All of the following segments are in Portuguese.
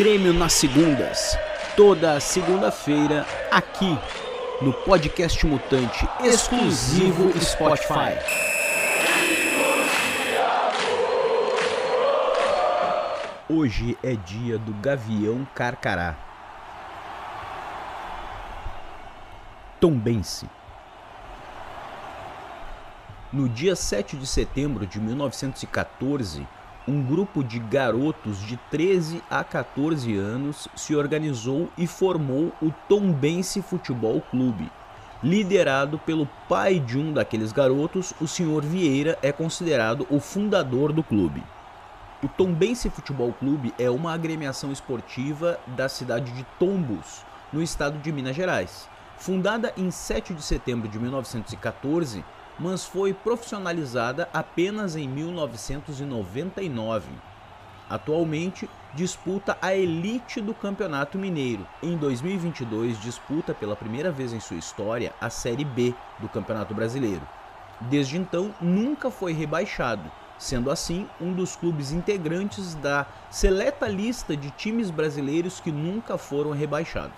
Grêmio nas segundas. Toda segunda-feira, aqui no podcast Mutante, exclusivo Spotify. Hoje é dia do Gavião Carcará. Tombense. No dia 7 de setembro de 1914, um grupo de garotos de 13 a 14 anos se organizou e formou o Tombense Futebol Clube. Liderado pelo pai de um daqueles garotos, o senhor Vieira é considerado o fundador do clube. O Tombense Futebol Clube é uma agremiação esportiva da cidade de Tombos, no estado de Minas Gerais. Fundada em 7 de setembro de 1914, mas foi profissionalizada apenas em 1999. Atualmente disputa a elite do Campeonato Mineiro. Em 2022 disputa pela primeira vez em sua história a Série B do Campeonato Brasileiro. Desde então nunca foi rebaixado, sendo assim um dos clubes integrantes da seleta lista de times brasileiros que nunca foram rebaixados.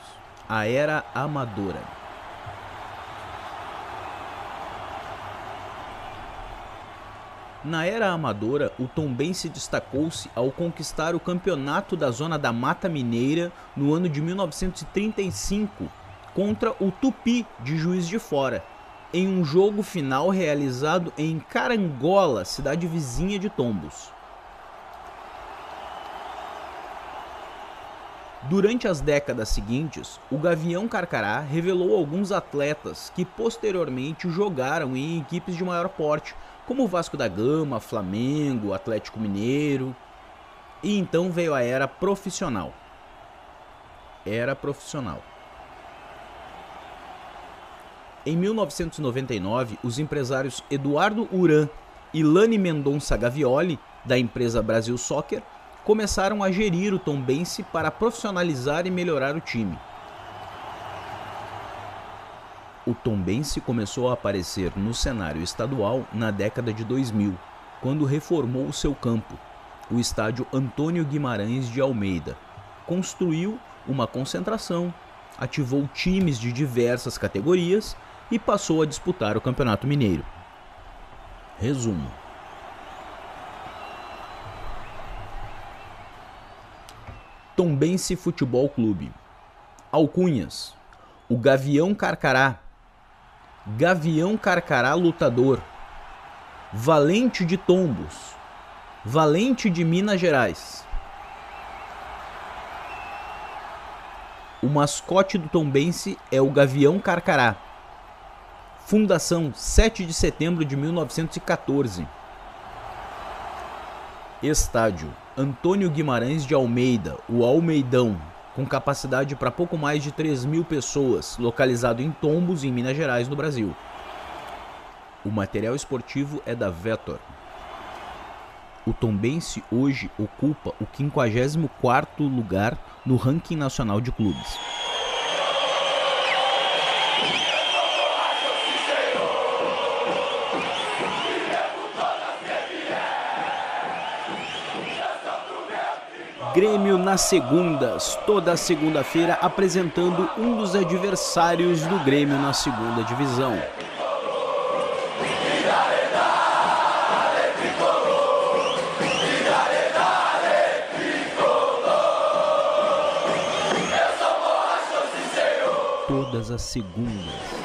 A era amadora. Na era amadora, o Tombense destacou-se ao conquistar o campeonato da Zona da Mata Mineira no ano de 1935 contra o Tupi de Juiz de Fora, em um jogo final realizado em Carangola, cidade vizinha de Tombos. Durante as décadas seguintes, o Gavião Carcará revelou alguns atletas que posteriormente jogaram em equipes de maior porte, como Vasco da Gama, Flamengo, Atlético Mineiro. E então veio a era profissional. Era profissional. Em 1999, os empresários Eduardo Uran e Lani Mendonça Gavioli, da empresa Brasil Soccer, começaram a gerir o Tombense para profissionalizar e melhorar o time. O Tombense começou a aparecer no cenário estadual na década de 2000, quando reformou o seu campo, o estádio Antônio Guimarães de Almeida. Construiu uma concentração, ativou times de diversas categorias e passou a disputar o Campeonato Mineiro. Resumo: Tombense Futebol Clube. Alcunhas: O Gavião Carcará. Gavião Carcará Lutador. Valente de Tombos. Valente de Minas Gerais. O mascote do Tombense é o Gavião Carcará. Fundação 7 de setembro de 1914. Estádio Antônio Guimarães de Almeida, o Almeidão, com capacidade para pouco mais de 3 mil pessoas, localizado em Tombos, em Minas Gerais, no Brasil. O material esportivo é da Vetor. O Tombense hoje ocupa o 54º lugar no ranking nacional de clubes. Grêmio nas segundas, toda segunda-feira apresentando um dos adversários do Grêmio na segunda divisão. Todas as segundas